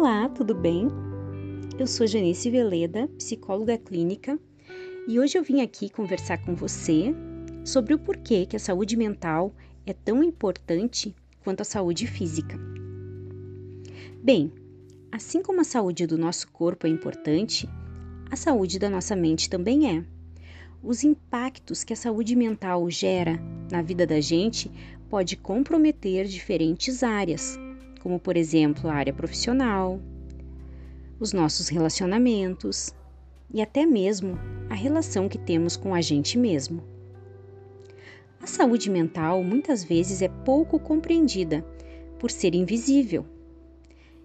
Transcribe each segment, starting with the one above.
Olá, tudo bem? Eu sou Janice Veleda, psicóloga clínica, e hoje eu vim aqui conversar com você sobre o porquê que a saúde mental é tão importante quanto a saúde física. Bem, assim como a saúde do nosso corpo é importante, a saúde da nossa mente também é. Os impactos que a saúde mental gera na vida da gente pode comprometer diferentes áreas, como por exemplo a área profissional, os nossos relacionamentos e até mesmo a relação que temos com a gente mesmo. A saúde mental muitas vezes é pouco compreendida por ser invisível.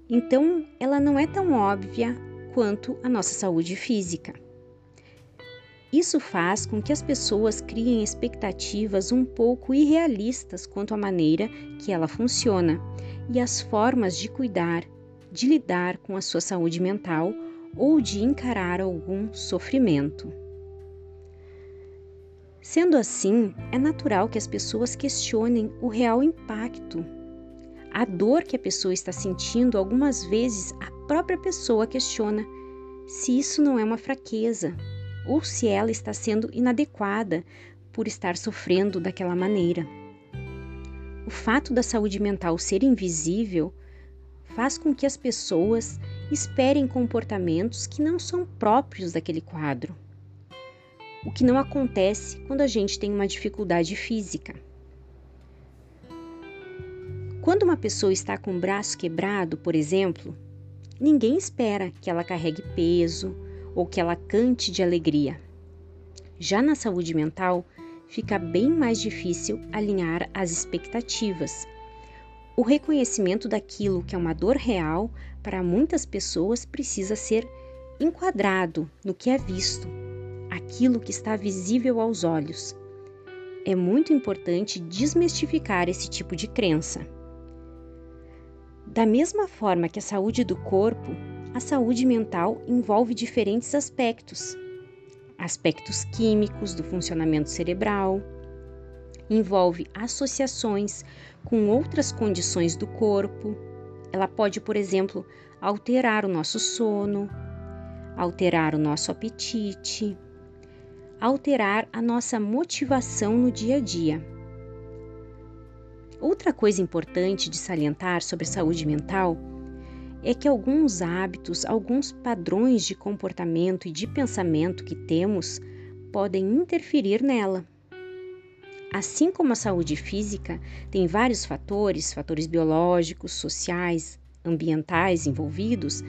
Então, ela não é tão óbvia quanto a nossa saúde física. Isso faz com que as pessoas criem expectativas um pouco irrealistas quanto à maneira que ela funciona e as formas de cuidar, de lidar com a sua saúde mental ou de encarar algum sofrimento. Sendo assim, é natural que as pessoas questionem o real impacto. A dor que a pessoa está sentindo, algumas vezes a própria pessoa questiona se isso não é uma fraqueza ou se ela está sendo inadequada por estar sofrendo daquela maneira. O fato da saúde mental ser invisível faz com que as pessoas esperem comportamentos que não são próprios daquele quadro. O que não acontece quando a gente tem uma dificuldade física. Quando uma pessoa está com o braço quebrado, por exemplo, ninguém espera que ela carregue peso ou que ela cante de alegria. Já na saúde mental, fica bem mais difícil alinhar as expectativas. O reconhecimento daquilo que é uma dor real para muitas pessoas precisa ser enquadrado no que é visto, aquilo que está visível aos olhos. É muito importante desmistificar esse tipo de crença. Da mesma forma que a saúde do corpo, a saúde mental envolve diferentes aspectos aspectos químicos do funcionamento cerebral, envolve associações com outras condições do corpo. Ela pode, por exemplo, alterar o nosso sono, alterar o nosso apetite, alterar a nossa motivação no dia a dia. Outra coisa importante de salientar sobre saúde mental é que alguns hábitos, alguns padrões de comportamento e de pensamento que temos podem interferir nela. Assim como a saúde física tem vários fatores, fatores biológicos, sociais, ambientais envolvidos,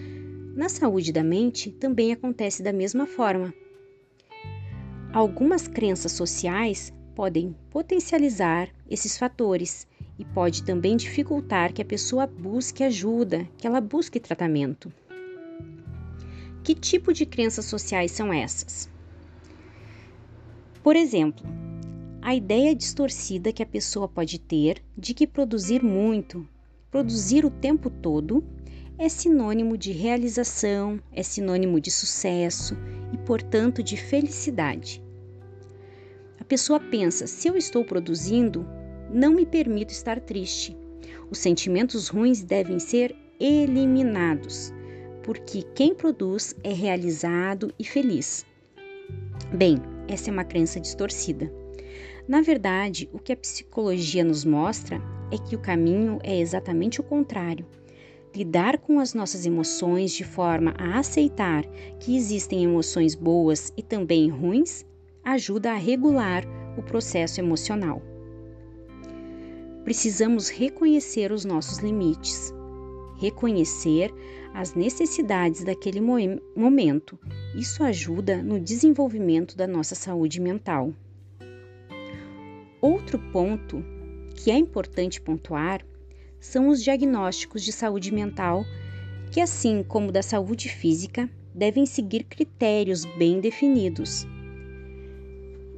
na saúde da mente também acontece da mesma forma. Algumas crenças sociais podem potencializar esses fatores e pode também dificultar que a pessoa busque ajuda, que ela busque tratamento. Que tipo de crenças sociais são essas? Por exemplo, a ideia distorcida que a pessoa pode ter de que produzir muito, produzir o tempo todo, é sinônimo de realização, é sinônimo de sucesso e, portanto, de felicidade. A pessoa pensa: se eu estou produzindo, não me permito estar triste. Os sentimentos ruins devem ser eliminados, porque quem produz é realizado e feliz. Bem, essa é uma crença distorcida. Na verdade, o que a psicologia nos mostra é que o caminho é exatamente o contrário. Lidar com as nossas emoções de forma a aceitar que existem emoções boas e também ruins ajuda a regular o processo emocional. Precisamos reconhecer os nossos limites, reconhecer as necessidades daquele momento. Isso ajuda no desenvolvimento da nossa saúde mental. Outro ponto que é importante pontuar são os diagnósticos de saúde mental, que, assim como da saúde física, devem seguir critérios bem definidos.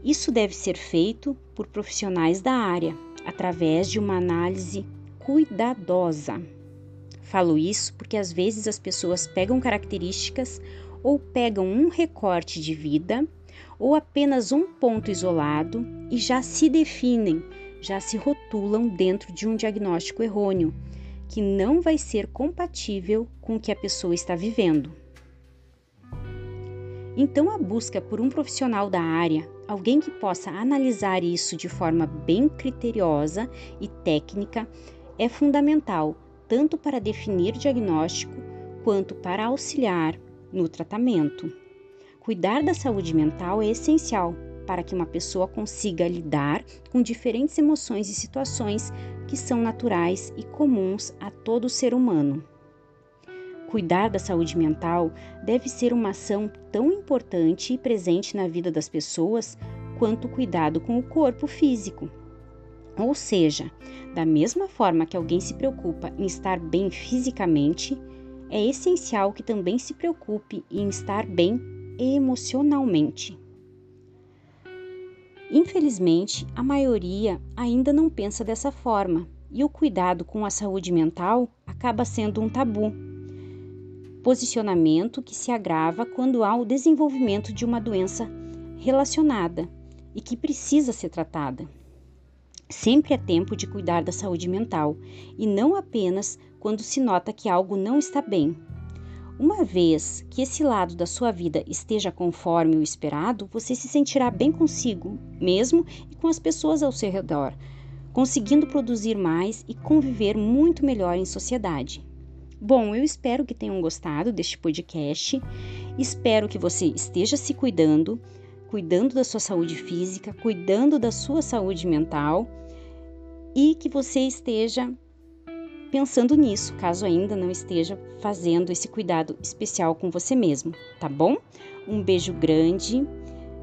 Isso deve ser feito por profissionais da área, através de uma análise cuidadosa. Falo isso porque às vezes as pessoas pegam características ou pegam um recorte de vida ou apenas um ponto isolado e já se definem, já se rotulam dentro de um diagnóstico errôneo, que não vai ser compatível com o que a pessoa está vivendo. Então, a busca por um profissional da área, alguém que possa analisar isso de forma bem criteriosa e técnica, é fundamental tanto para definir diagnóstico quanto para auxiliar no tratamento. Cuidar da saúde mental é essencial para que uma pessoa consiga lidar com diferentes emoções e situações que são naturais e comuns a todo ser humano. Cuidar da saúde mental deve ser uma ação tão importante e presente na vida das pessoas quanto o cuidado com o corpo físico. Ou seja, da mesma forma que alguém se preocupa em estar bem fisicamente, é essencial que também se preocupe em estar bem emocionalmente. Infelizmente, a maioria ainda não pensa dessa forma e o cuidado com a saúde mental acaba sendo um tabu. Posicionamento que se agrava quando há o desenvolvimento de uma doença relacionada e que precisa ser tratada. Sempre é tempo de cuidar da saúde mental e não apenas quando se nota que algo não está bem. Uma vez que esse lado da sua vida esteja conforme o esperado, você se sentirá bem consigo mesmo e com as pessoas ao seu redor, conseguindo produzir mais e conviver muito melhor em sociedade. Bom, eu espero que tenham gostado deste podcast. Espero que você esteja se cuidando, cuidando da sua saúde física, cuidando da sua saúde mental e que você esteja pensando nisso, caso ainda não esteja fazendo esse cuidado especial com você mesmo, tá bom? Um beijo grande,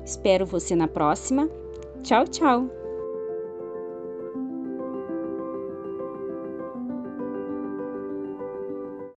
espero você na próxima. Tchau, tchau!